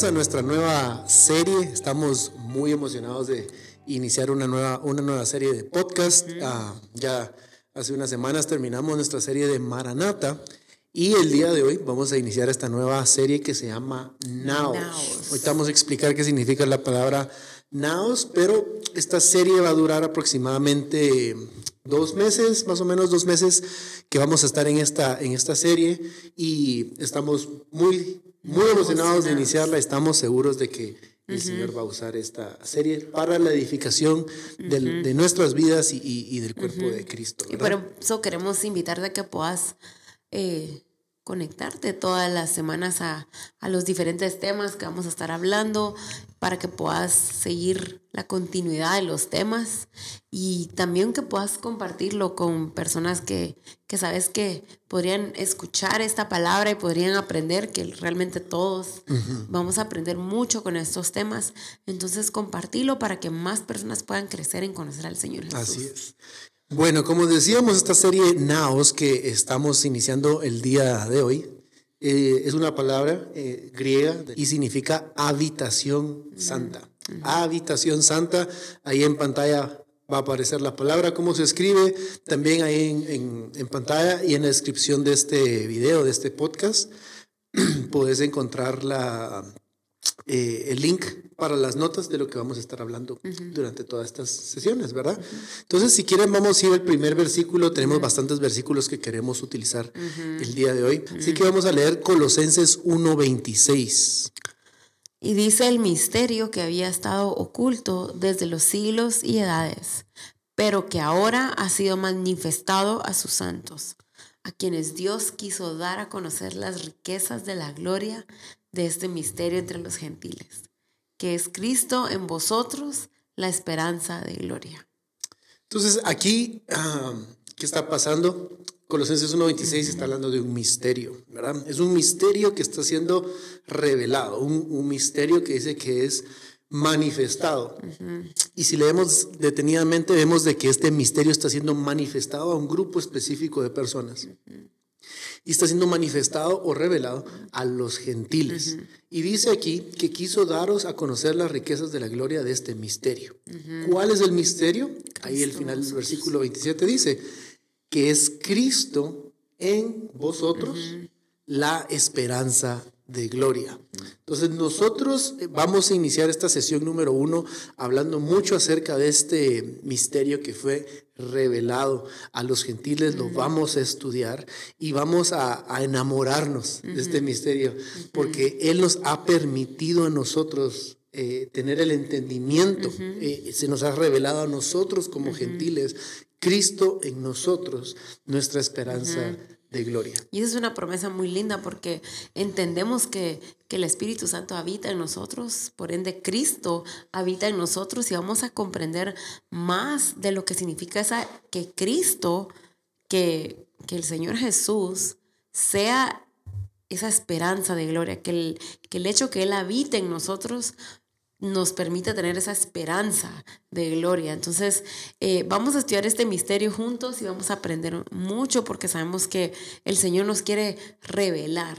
bienvenidos a nuestra nueva serie. Estamos muy emocionados de iniciar una nueva, una nueva serie de podcast. Ah, ya hace unas semanas terminamos nuestra serie de Maranata y el día de hoy vamos a iniciar esta nueva serie que se llama Naos. Hoy vamos a explicar qué significa la palabra Naos, pero esta serie va a durar aproximadamente dos meses, más o menos dos meses que vamos a estar en esta, en esta serie y estamos muy, muy emocionados de iniciarla. Estamos seguros de que el Señor va a usar esta serie para la edificación de nuestras vidas y, del cuerpo de Cristo. Y por eso queremos invitarte a que puedas eh, conectarte todas las semanas a, los diferentes temas que vamos a estar hablando para que puedas seguir la continuidad de los temas y también que puedas compartirlo con personas que, sabes que podrían escuchar esta palabra y podrían aprender, que realmente todos vamos a aprender mucho con estos temas. Entonces compartirlo para que más personas puedan crecer en conocer al Señor Jesús. Así es. Bueno, como decíamos, esta serie Naos que estamos iniciando el día de hoy eh, es una palabra eh, griega y significa habitación santa. Habitación santa, ahí en pantalla va a aparecer la palabra, cómo se escribe, también ahí en, pantalla y en la descripción de este video, de este podcast, puedes encontrar la, eh, el link para las notas de lo que vamos a estar hablando durante todas estas sesiones, ¿verdad? Entonces, si quieren, vamos a ir al primer versículo. Tenemos bastantes versículos que queremos utilizar el día de hoy. Así que vamos a leer Colosenses 1.26. Y dice el misterio que había estado oculto desde los siglos y edades, pero que ahora ha sido manifestado a sus santos, a quienes Dios quiso dar a conocer las riquezas de la gloria de este misterio entre los gentiles, que es Cristo en vosotros, la esperanza de gloria. Entonces, aquí, ah, ¿qué está pasando? Colosenses 1.26 está hablando de un misterio, ¿verdad? Es un misterio que está siendo revelado, un, misterio que dice que es manifestado. Y si leemos detenidamente, vemos de que este misterio está siendo manifestado a un grupo específico de personas y está siendo manifestado o revelado a los gentiles. Y dice aquí que quiso daros a conocer las riquezas de la gloria de este misterio. ¿Cuál es el misterio? Ahí el final del versículo 27 dice que es Cristo en vosotros la esperanza de gloria. Entonces nosotros eh, vamos a iniciar esta sesión número uno hablando mucho acerca de este misterio que fue revelado a los gentiles, lo vamos a estudiar y vamos a, enamorarnos de este misterio, porque Él nos ha permitido a nosotros eh, tener el entendimiento, eh, se nos ha revelado a nosotros como gentiles, Cristo en nosotros, nuestra esperanza de gloria. Y esa es una promesa muy linda porque entendemos que, que, el Espíritu Santo habita en nosotros, por ende Cristo habita en nosotros y vamos a comprender más de lo que significa esa, que Cristo, que, que el Señor Jesús sea esa esperanza de gloria, que el, que el hecho que Él habite en nosotros nos permite tener esa esperanza de gloria. Entonces, eh, vamos a estudiar este misterio juntos y vamos a aprender mucho porque sabemos que el Señor nos quiere revelar.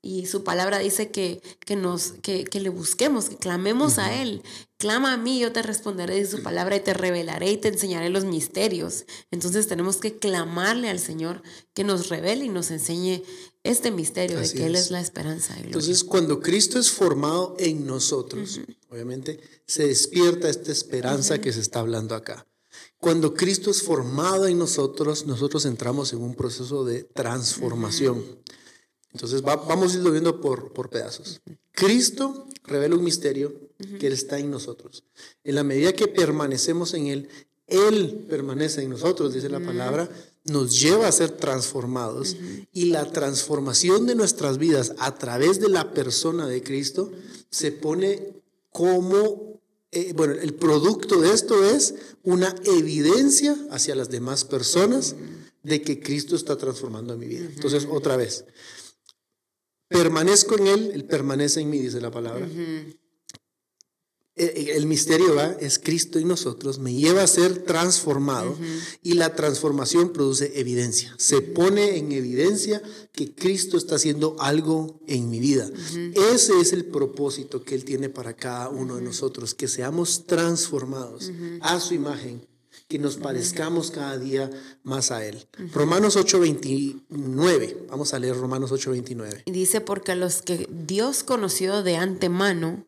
Y su palabra dice que, que nos, que, que, le busquemos, que clamemos a Él. Clama a mí, yo te responderé de su palabra y te revelaré y te enseñaré los misterios. Entonces tenemos que clamarle al Señor que nos revele y nos enseñe este misterio de que Él es la esperanza. Entonces, cuando Cristo es formado en nosotros, obviamente, se despierta esta esperanza que se está hablando acá. Cuando Cristo es formado en nosotros, nosotros entramos en un proceso de transformación. Entonces, vamos a irlo viendo por, por pedazos. Cristo revela un misterio que Él está en nosotros. En la medida que permanecemos en Él, Él permanece en nosotros, dice la palabra, nos lleva a ser transformados y la transformación de nuestras vidas a través de la persona de Cristo se pone como, eh, bueno, el producto de esto es una evidencia hacia las demás personas de que Cristo está transformando mi vida. Entonces, otra vez, permanezco en Él, Él permanece en mí, dice la palabra. eh, el misterio va, es Cristo en nosotros, me lleva a ser transformado y la transformación produce evidencia. Se pone en evidencia que Cristo está haciendo algo en mi vida. Ese es el propósito que Él tiene para cada uno de nosotros, que seamos transformados a su imagen, que nos parezcamos cada día más a Él. Romanos 8:29, vamos a leer Romanos 8:29. Y dice, porque a los que Dios conoció de antemano,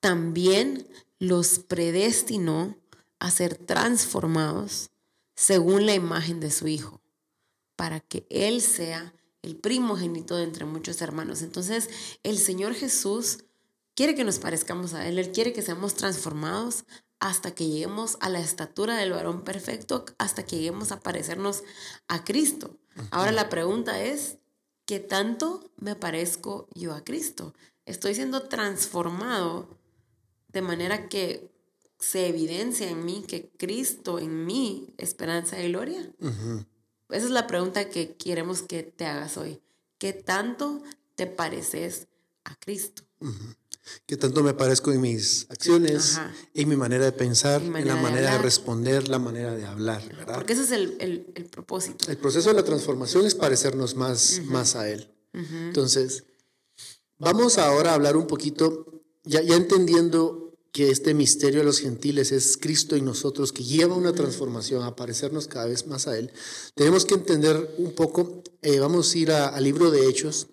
también los predestinó a ser transformados según la imagen de su Hijo, para que Él sea el primogénito de entre muchos hermanos. Entonces, el Señor Jesús quiere que nos parezcamos a Él, Él quiere que seamos transformados hasta que lleguemos a la estatura del varón perfecto, hasta que lleguemos a parecernos a Cristo. Ahora la pregunta es, ¿qué tanto me parezco yo a Cristo? ¿Estoy siendo transformado de manera que se evidencia en mí que Cristo en mí, esperanza y gloria? Esa es la pregunta que queremos que te hagas hoy. ¿Qué tanto te pareces a Cristo? ¿Qué tanto me parezco en mis acciones, en mi manera de pensar, en la manera de, responder, la manera de hablar? Porque ese es el, propósito. El proceso de la transformación es parecernos más, más a Él. Entonces, vamos ahora a hablar un poquito ya, entendiendo que este misterio de los gentiles es Cristo en nosotros, que lleva una transformación a parecernos cada vez más a Él, tenemos que entender un poco, eh, vamos a ir al libro de Hechos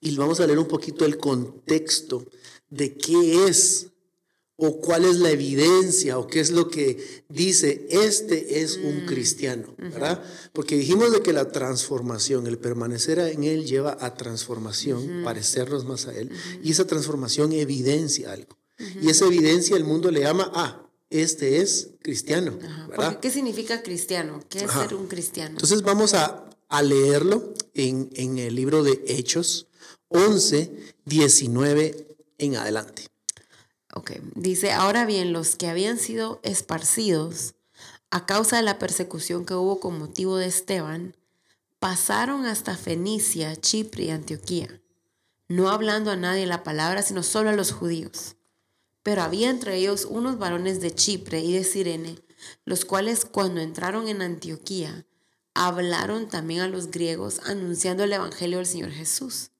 y vamos a leer un poquito el contexto de qué es o cuál es la evidencia o qué es lo que dice, este es un mm. cristiano, ¿verdad? Porque dijimos de que la transformación, el permanecer en Él lleva a transformación, parecernos más a Él, y esa transformación evidencia algo. Y esa evidencia el mundo le llama, ah, este es cristiano. ¿Qué significa cristiano? ¿Qué es ser un cristiano? Entonces vamos a, a leerlo en, en el libro de Hechos 11, 19 en adelante. Ok, dice, ahora bien, los que habían sido esparcidos a causa de la persecución que hubo con motivo de Esteban, pasaron hasta Fenicia, Chipre y Antioquía, no hablando a nadie la palabra, sino solo a los judíos. Pero había entre ellos unos varones de Chipre y de Sirene, los cuales cuando entraron en Antioquía, hablaron también a los griegos anunciando el Evangelio del Señor Jesús.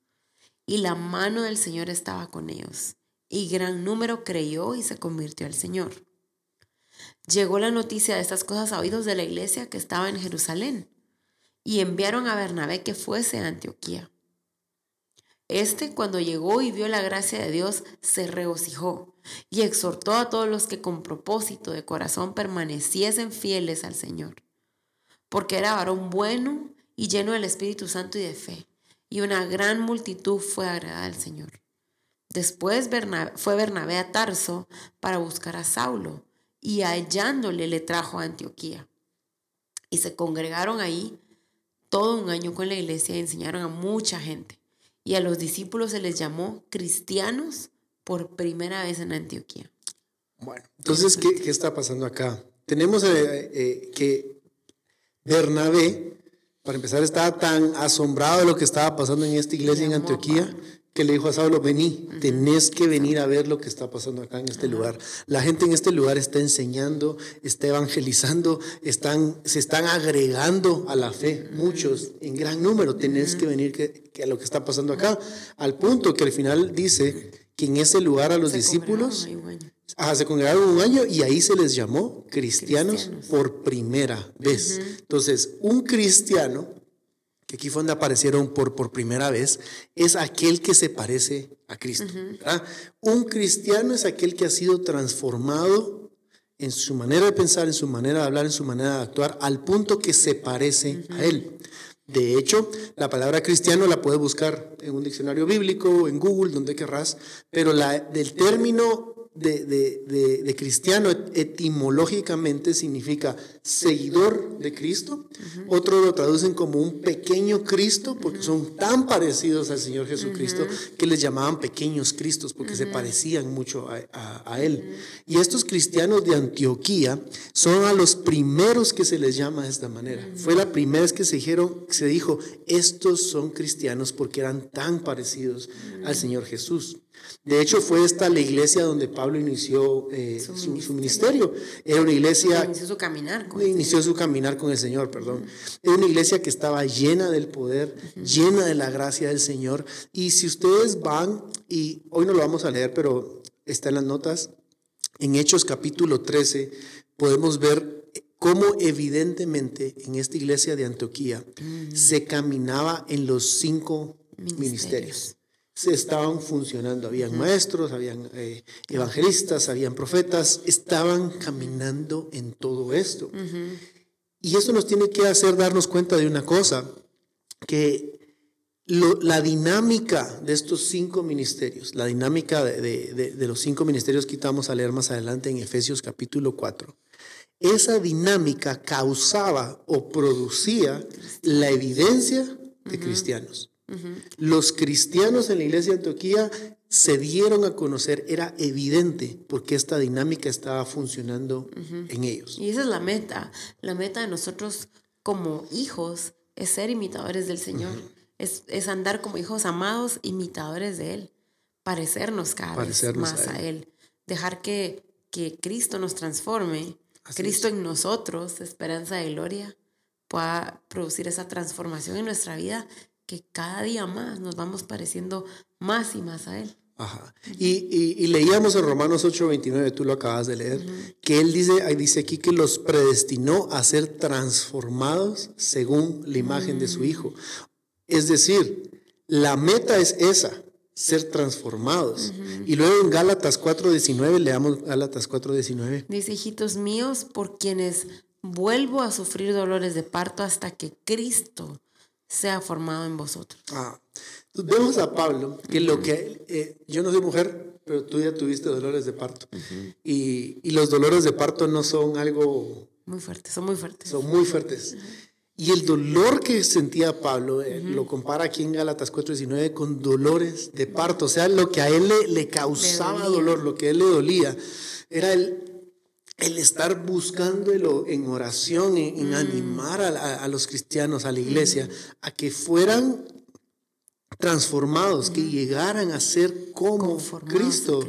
Y la mano del Señor estaba con ellos y gran número creyó y se convirtió al Señor. Llegó la noticia de estas cosas a oídos de la iglesia que estaba en Jerusalén y enviaron a Bernabé que fuese a Antioquía. Este, cuando llegó y vio la gracia de Dios, se regocijó y exhortó a todos los que con propósito de corazón permaneciesen fieles al Señor, porque era varón bueno y lleno del Espíritu Santo y de fe, y una gran multitud fue agradada al Señor. Después fue Bernabé a Tarso para buscar a Saulo y hallándole le trajo a Antioquía. Y se congregaron ahí todo un año con la iglesia y enseñaron a mucha gente. Y a los discípulos se les llamó cristianos por primera vez en Antioquía. Bueno, entonces, ¿qué, qué está pasando acá? Tenemos eh, eh, que Bernabé, para empezar, estaba tan asombrado de lo que estaba pasando en esta iglesia en Antioquía que le dijo a Saulo, vení, tenés que venir a ver lo que está pasando acá en este lugar. La gente en este lugar está enseñando, está evangelizando, están, se están agregando a la fe, muchos, en gran número. Tenés que venir que, a lo que está pasando acá, al punto que al final dice que en ese lugar a los discípulos se congregaron un año y ahí se les llamó cristianos, por primera vez. Entonces, un cristiano que aquí fue donde aparecieron por, por primera vez, es aquel que se parece a Cristo. Un cristiano es aquel que ha sido transformado en su manera de pensar, en su manera de hablar, en su manera de actuar, al punto que se parece a Él. De hecho, la palabra cristiano la puedes buscar en un diccionario bíblico, en Google, donde querrás, pero la, del término de, de, de, cristiano etimológicamente significa seguidor de Cristo. Otros lo traducen como un pequeño Cristo porque son tan parecidos al Señor Jesucristo que les llamaban pequeños Cristos porque se parecían mucho a, a, Él. Y estos cristianos de Antioquía son a los primeros que se les llama de esta manera. Fue la primera vez que se dijeron, se dijo, estos son cristianos porque eran tan parecidos al Señor Jesús. De hecho, fue esta la iglesia donde Pablo inició eh, su, ministerio. Era una iglesia... Inició su caminar Inició su caminar con el Señor, perdón. Era una iglesia que estaba llena del poder, llena de la gracia del Señor. Y si ustedes van, y hoy no lo vamos a leer, pero está en las notas, en Hechos capítulo 13, podemos ver cómo evidentemente en esta iglesia de Antioquía se caminaba en los cinco ministerios se estaban funcionando. Habían maestros, habían eh, evangelistas, habían profetas, estaban caminando en todo esto. Y eso nos tiene que hacer darnos cuenta de una cosa, que la dinámica de estos cinco ministerios, la dinámica de, de, los cinco ministerios que vamos a leer más adelante en Efesios capítulo 4, esa dinámica causaba o producía la evidencia de cristianos. Los cristianos en la iglesia de Antioquía se dieron a conocer, era evidente porque esta dinámica estaba funcionando en ellos. Y esa es la meta. La meta de nosotros como hijos es ser imitadores del Señor. es, andar como hijos amados, imitadores de Él. Parecernos cada vez más a él. Dejar que, que Cristo nos transforme. Cristo en nosotros, esperanza de gloria, pueda producir esa transformación en nuestra vida que cada día más nos vamos pareciendo más y más a Él. Ajá. Y, leíamos en Romanos 8:29, tú lo acabas de leer, que Él dice, dice aquí que los predestinó a ser transformados según la imagen de su Hijo. Es decir, la meta es esa, ser transformados. Y luego en Gálatas 4:19, leamos Gálatas 4:19. Dice, hijitos míos, por quienes vuelvo a sufrir dolores de parto hasta que Cristo sea formado en vosotros. Ah, vemos a Pablo, que lo que, eh, yo no soy mujer, pero tú ya tuviste dolores de parto. y, y, los dolores de parto no son algo... Muy fuertes, son muy fuertes. Son muy fuertes. Y el dolor que sentía Pablo, eh, lo compara aquí en Gálatas 4:19 con dolores de parto. O sea, lo que a él le, le causaba dolor, lo que a él le dolía, era el, el estar buscándolo en oración, en, mm. animar a, los cristianos, a la iglesia, a que fueran transformados, que llegaran a ser como Cristo,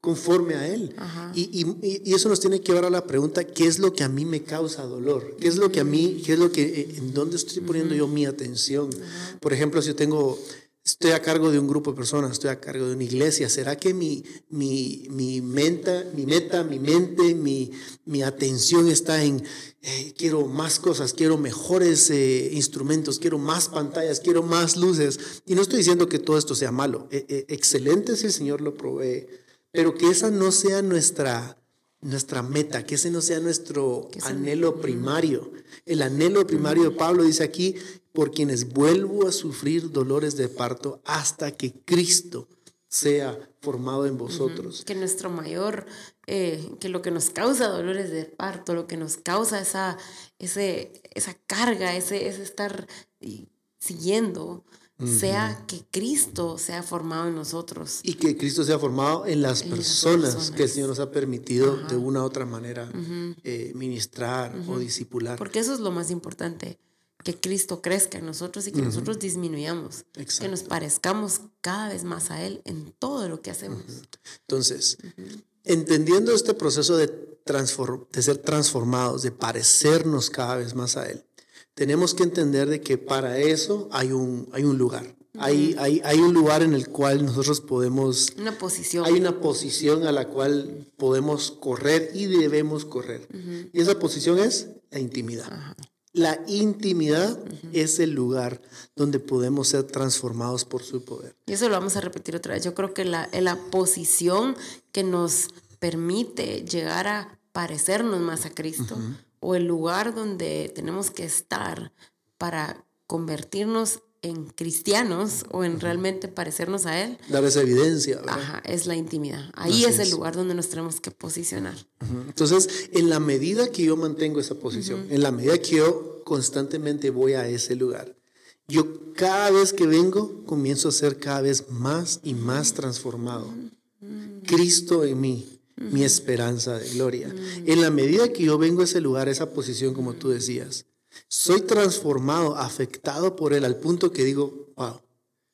conforme a Él. Y, eso nos tiene que llevar a la pregunta, ¿qué es lo que a mí me causa dolor? ¿Qué es lo que a mí, qué es lo que, eh, en dónde estoy poniendo yo mi atención? Por ejemplo, si yo tengo estoy a cargo de un grupo de personas, estoy a cargo de una iglesia. ¿Será que mi, mi, mi, meta, mi meta, mi mente, mi, mi atención está en eh, quiero más cosas, quiero mejores eh, instrumentos, quiero más pantallas, quiero más luces? Y no estoy diciendo que todo esto sea malo. Eh, excelente si el Señor lo provee, pero que esa no sea nuestra nuestra meta, que ese no sea nuestro anhelo primario. El anhelo primario de Pablo dice aquí por quienes vuelvo a sufrir dolores de parto hasta que Cristo sea formado en vosotros. Que nuestro mayor, eh, que lo que nos causa dolores de parto, lo que nos causa esa, ese, esa carga, ese, ese estar siguiendo, sea que Cristo sea formado en nosotros. Y que Cristo sea formado en las, personas, que el Señor nos ha permitido de una u otra manera eh, ministrar o disipular. Porque eso es lo más importante que Cristo crezca en nosotros y que nosotros disminuyamos, que nos parezcamos cada vez más a Él en todo lo que hacemos. Entonces, entendiendo este proceso de, de ser transformados, de parecernos cada vez más a Él, tenemos que entender de que para eso hay un, hay un lugar. Hay, hay, hay, un lugar en el cual nosotros podemos... Una posición. Hay una posición a la cual podemos correr y debemos correr. Y esa posición es la intimidad. Ajá. La intimidad es el lugar donde podemos ser transformados por su poder. Y eso lo vamos a repetir otra vez. Yo creo que la, la posición que nos permite llegar a parecernos más a Cristo o el lugar donde tenemos que estar para convertirnos en cristianos o en realmente parecernos a Él. Dar esa evidencia. Ajá, es la intimidad. Ahí es, el lugar donde nos tenemos que posicionar. Entonces, en la medida que yo mantengo esa posición, en la medida que yo constantemente voy a ese lugar, yo cada vez que vengo comienzo a ser cada vez más y más transformado. Cristo en mí, mi esperanza de gloria. En la medida que yo vengo a ese lugar, a esa posición, como tú decías, soy transformado, afectado por Él al punto que digo, wow,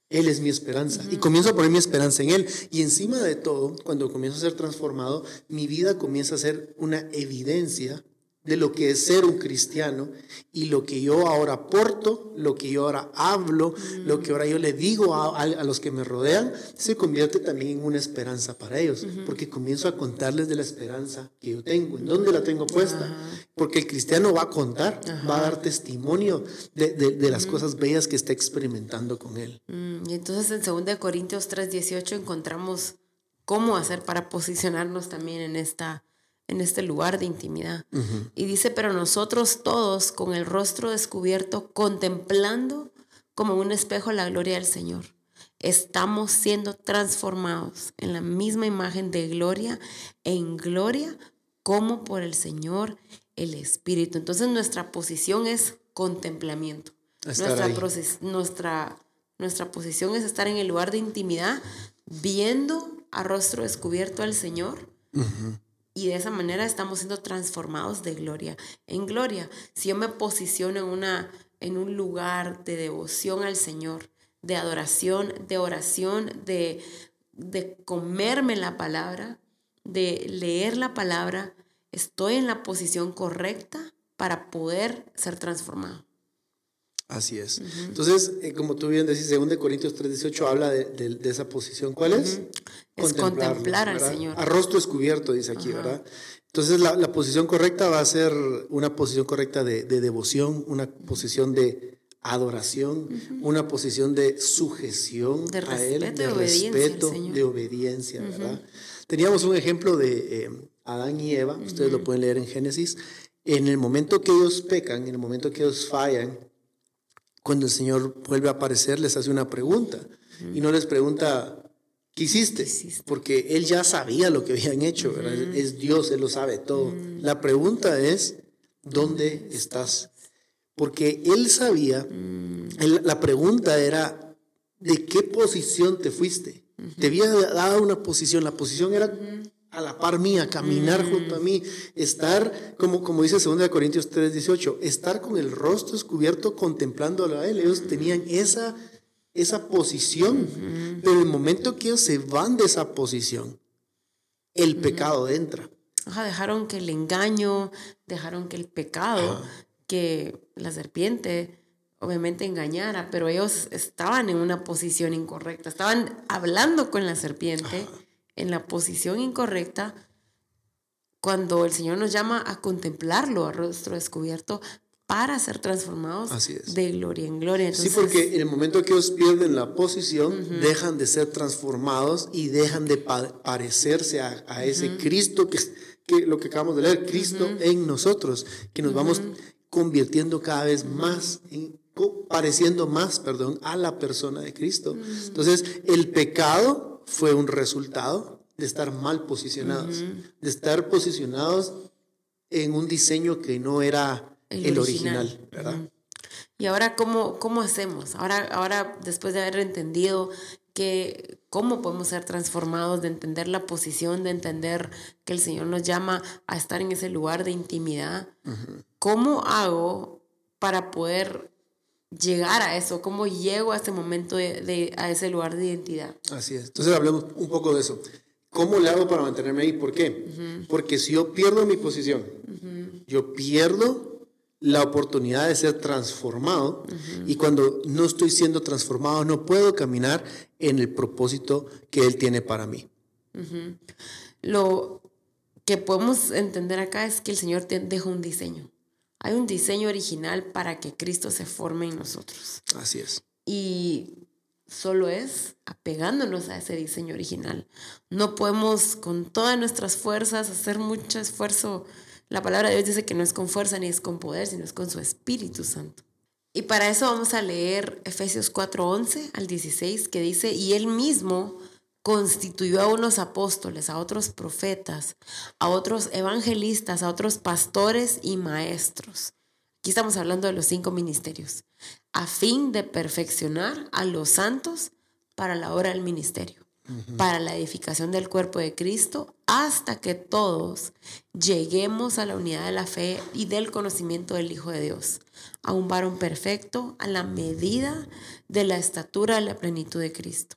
Él es mi esperanza. Y comienzo a poner mi esperanza en Él. Y encima de todo, cuando comienzo a ser transformado, mi vida comienza a ser una evidencia de lo que es ser un cristiano y lo que yo ahora aporto, lo que yo ahora hablo, lo que ahora yo le digo a, los que me rodean, se convierte también en una esperanza para ellos, porque comienzo a contarles de la esperanza que yo tengo, en dónde la tengo puesta, porque el cristiano va a contar, va a dar testimonio de, las cosas bellas que está experimentando con él. Mm, y entonces en 2 Corintios 3:18 encontramos cómo hacer para posicionarnos también en esta en este lugar de intimidad. Y dice, pero nosotros todos con el rostro descubierto, contemplando como un espejo la gloria del Señor, estamos siendo transformados en la misma imagen de gloria en gloria como por el Señor el Espíritu. Entonces nuestra posición es contemplamiento. Nuestra, nuestra, nuestra posición es estar en el lugar de intimidad, viendo a rostro descubierto al Señor. Y de esa manera estamos siendo transformados de gloria en gloria. Si yo me posiciono en, una, en un lugar de devoción al Señor, de adoración, de oración, de, de comerme la palabra, de leer la palabra, estoy en la posición correcta para poder ser transformado. Así es. Entonces, eh, como tú bien decís, 2 Corintios 3:18 habla de, esa posición. ¿Cuál es? Es contemplar al Señor. A rostro descubierto, dice aquí, ¿verdad? Entonces, la, posición correcta va a ser una posición correcta de, devoción, una posición de adoración, una posición de sujeción a Él, de respeto, de obediencia, ¿verdad? Teníamos un ejemplo de eh, Adán y Eva, ustedes lo pueden leer en Génesis. En el momento que ellos pecan, en el momento que ellos fallan, cuando el Señor vuelve a aparecer, les hace una pregunta. Y no les pregunta, ¿qué hiciste? Porque Él ya sabía lo que habían hecho, Es Dios, Él lo sabe todo. La pregunta es, ¿dónde estás? Porque Él sabía, la pregunta era, ¿de qué posición te fuiste? Te había dado una posición, la posición era a la par mía, caminar mm. junto a mí, estar, como, como dice 2 Corintios 3, 18, estar con el rostro descubierto contemplando a Él. Ellos tenían esa, esa posición, pero en el momento que ellos se van de esa posición, el pecado entra. dejaron que el engaño, dejaron que el pecado, que la serpiente obviamente engañara, pero ellos estaban en una posición incorrecta, estaban hablando con la serpiente en la posición incorrecta cuando el Señor nos llama a contemplarlo a rostro descubierto para ser transformados de gloria en gloria. sí, porque en el momento que ellos pierden la posición, dejan de ser transformados y dejan de parecerse a, ese Cristo que, que, lo que acabamos de leer, Cristo en nosotros, que nos vamos convirtiendo cada vez más en, pareciendo más, perdón, a la persona de Cristo. Entonces, el pecado fue un resultado de estar mal posicionados, de estar posicionados en un diseño que no era el, original, ¿verdad? Y ahora, ¿cómo, cómo hacemos? Ahora, ahora, después de haber entendido que cómo podemos ser transformados, de entender la posición, de entender que el Señor nos llama a estar en ese lugar de intimidad, ¿cómo hago para poder llegar a eso? ¿Cómo llego a ese momento, de, a ese lugar de identidad? Así es. Entonces hablemos un poco de eso. ¿Cómo le hago para mantenerme ahí? ¿Por qué? Porque si yo pierdo mi posición, yo pierdo la oportunidad de ser transformado y cuando no estoy siendo transformado no puedo caminar en el propósito que Él tiene para mí. Lo que podemos entender acá es que el Señor te dejó un diseño. Hay un diseño original para que Cristo se forme en nosotros. Así es. Y solo es apegándonos a ese diseño original. No podemos con todas nuestras fuerzas hacer mucho esfuerzo. La palabra de Dios dice que no es con fuerza ni es con poder, sino es con su Espíritu Santo. Y para eso vamos a leer Efesios 4:11 al 16, que dice, y él mismo constituyó a unos apóstoles, a otros profetas, a otros evangelistas, a otros pastores y maestros. Aquí estamos hablando de los cinco ministerios, a fin de perfeccionar a los santos para la hora del ministerio. para la edificación del cuerpo de Cristo hasta que todos lleguemos a la unidad de la fe y del conocimiento del Hijo de Dios, a un varón perfecto a la medida de la estatura de la plenitud de Cristo,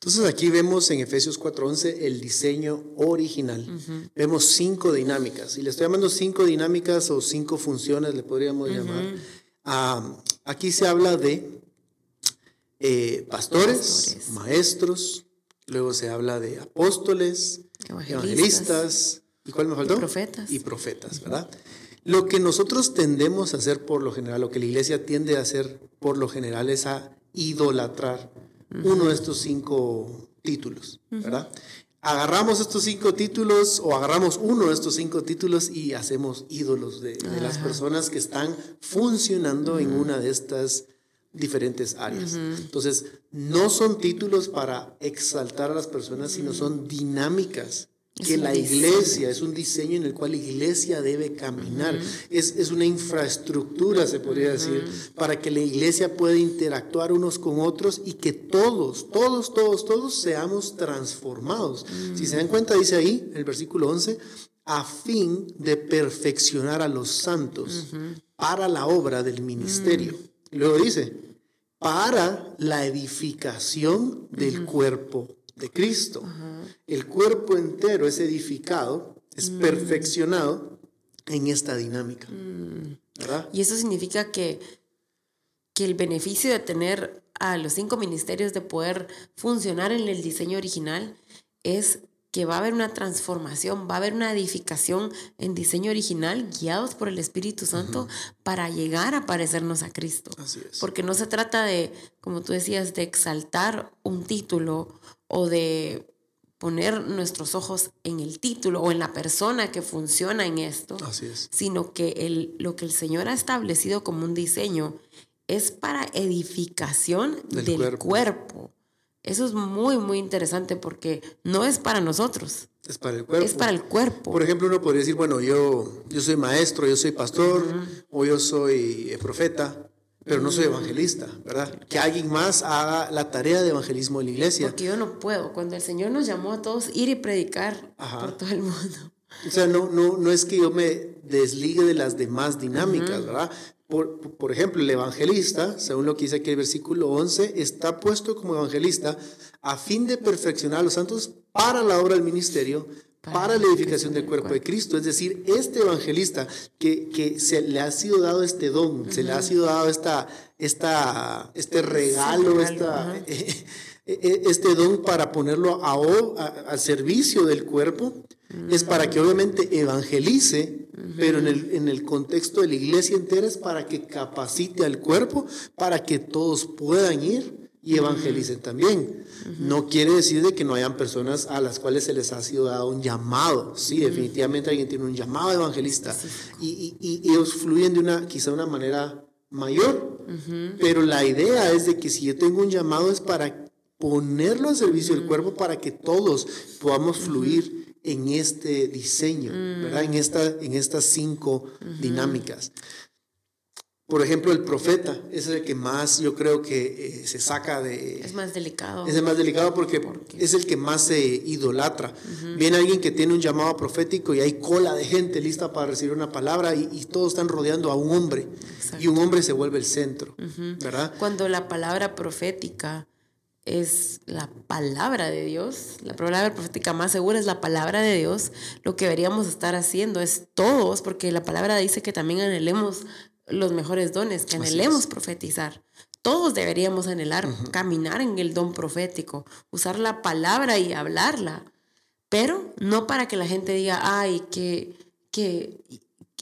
Entonces aquí vemos en Efesios 4:11 el diseño original. Vemos cinco dinámicas y le estoy llamando cinco dinámicas o cinco funciones, le podríamos llamar. Ah, aquí se habla de eh, pastores, maestros, luego se habla de apóstoles, evangelistas, ¿y cuál me faltó? Y profetas. Y profetas, ¿verdad? Lo que nosotros tendemos a hacer por lo general, lo que la iglesia tiende a hacer por lo general es a idolatrar uno de estos cinco títulos, ¿verdad? Agarramos estos cinco títulos o agarramos uno de estos cinco títulos y hacemos ídolos de, las personas que están funcionando en una de estas diferentes áreas. Entonces, no son títulos para exaltar a las personas, sino son dinámicas que la iglesia es un diseño en el cual la iglesia debe caminar. es, una infraestructura, se podría decir, para que la iglesia pueda interactuar unos con otros y que todos, todos, todos, todos seamos transformados. Si se dan cuenta, dice ahí, el versículo 11, a fin de perfeccionar a los santos para la obra del ministerio. Luego dice, para la edificación del cuerpo de Cristo. El cuerpo entero es edificado, es mm. perfeccionado en esta dinámica. Mm. Y eso significa que, que el beneficio de tener a los cinco ministerios de poder funcionar en el diseño original es que va a haber una transformación, va a haber una edificación en diseño original guiados por el Espíritu Santo para llegar a parecernos a Cristo. Así es. Porque no se trata de, como tú decías, de exaltar un título o de poner nuestros ojos en el título o en la persona que funciona en esto, Así es. sino que el, lo que el Señor ha establecido como un diseño es para edificación del, cuerpo. Eso es muy, muy interesante porque no es para nosotros. Es para el cuerpo. Es para el cuerpo. Por ejemplo, uno podría decir, bueno, yo, yo soy maestro, yo soy pastor, o yo soy eh, profeta pero no soy evangelista, ¿verdad? Que alguien más haga la tarea de evangelismo de la iglesia. Porque yo no puedo. Cuando el Señor nos llamó a todos ir y predicar por todo el mundo. O sea, no, no, no es que yo me desligue de las demás dinámicas, ¿verdad? Por, por, ejemplo, el evangelista, según lo que dice aquí el versículo 11, está puesto como evangelista a fin de perfeccionar a los santos para la obra del ministerio, para la edificación del cuerpo de Cristo. Es decir, este evangelista que, que se le ha sido dado este don, se le ha sido dado esta, esta, este regalo, esta, eh, eh, este don para ponerlo a, al servicio del cuerpo, es para que obviamente evangelice, pero en el, en el contexto de la iglesia entera es para que capacite al cuerpo, para que todos puedan ir y evangelicen también. No quiere decir de que no hayan personas a las cuales se les ha sido dado un llamado. Sí, definitivamente alguien tiene un llamado evangelista. Y, y, ellos fluyen de una, quizá una manera mayor, pero la idea es de que si yo tengo un llamado es para ponerlo al servicio del cuerpo para que todos podamos fluir en este diseño, ¿verdad? En, esta, en estas cinco dinámicas. Por ejemplo, el profeta es el que más yo creo que eh, se saca de... Es más delicado. Es el más delicado porque, es el que más se idolatra. Viene alguien que tiene un llamado profético y hay cola de gente lista para recibir una palabra y, todos están rodeando a un hombre. Y un hombre se vuelve el centro, ¿verdad? Cuando la palabra profética es la palabra de Dios, la palabra profética más segura es la palabra de Dios, lo que deberíamos estar haciendo es todos, porque la palabra dice que también anhelemos los mejores dones, que anhelemos profetizar. Todos deberíamos anhelar caminar en el don profético, usar la palabra y hablarla, pero no para que la gente diga, ay, que, que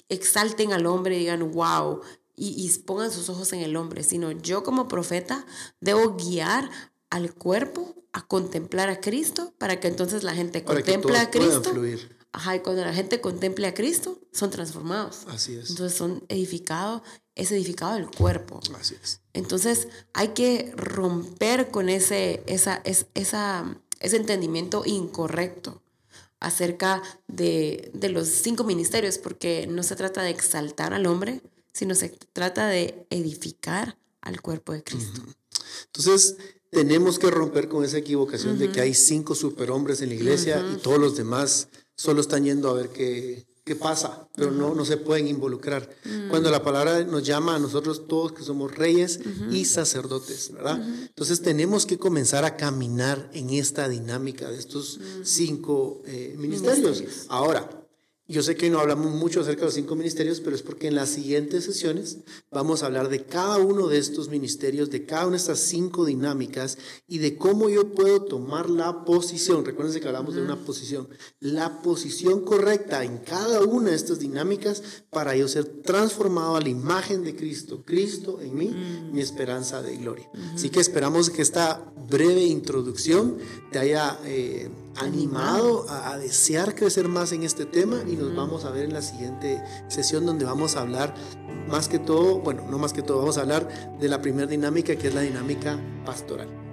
exalten al hombre y digan, wow, y, pongan sus ojos en el hombre, sino yo como profeta debo guiar al cuerpo a contemplar a Cristo para que entonces la gente contemple a Cristo Ajá, y cuando la gente contemple a Cristo, son transformados. Así es. Entonces son edificados es edificado el cuerpo. Así es. Entonces hay que romper con ese, esa, esa, ese entendimiento incorrecto acerca de, de, los cinco ministerios, porque no se trata de exaltar al hombre, sino se trata de edificar al cuerpo de Cristo. Entonces, tenemos que romper con esa equivocación de que hay cinco superhombres en la iglesia y todos los demás solo están yendo a ver qué, qué pasa, pero no, no se pueden involucrar. Cuando la palabra nos llama a nosotros todos que somos reyes y sacerdotes, ¿verdad? Entonces tenemos que comenzar a caminar en esta dinámica de estos cinco eh, ministerios. Ahora, yo sé que no hablamos mucho acerca de los cinco ministerios, pero es porque en las siguientes sesiones vamos a hablar de cada uno de estos ministerios, de cada una de estas cinco dinámicas y de cómo yo puedo tomar la posición. Recuerden que hablamos de una posición. La posición correcta en cada una de estas dinámicas para yo ser transformado a la imagen de Cristo. Cristo en mí, mi esperanza de gloria. Así que esperamos que esta breve introducción te haya... Eh, animado a, desear crecer más en este tema y nos vamos a ver en la siguiente sesión donde vamos a hablar más que todo, bueno, no más que todo, vamos a hablar de la primera dinámica que es la dinámica pastoral.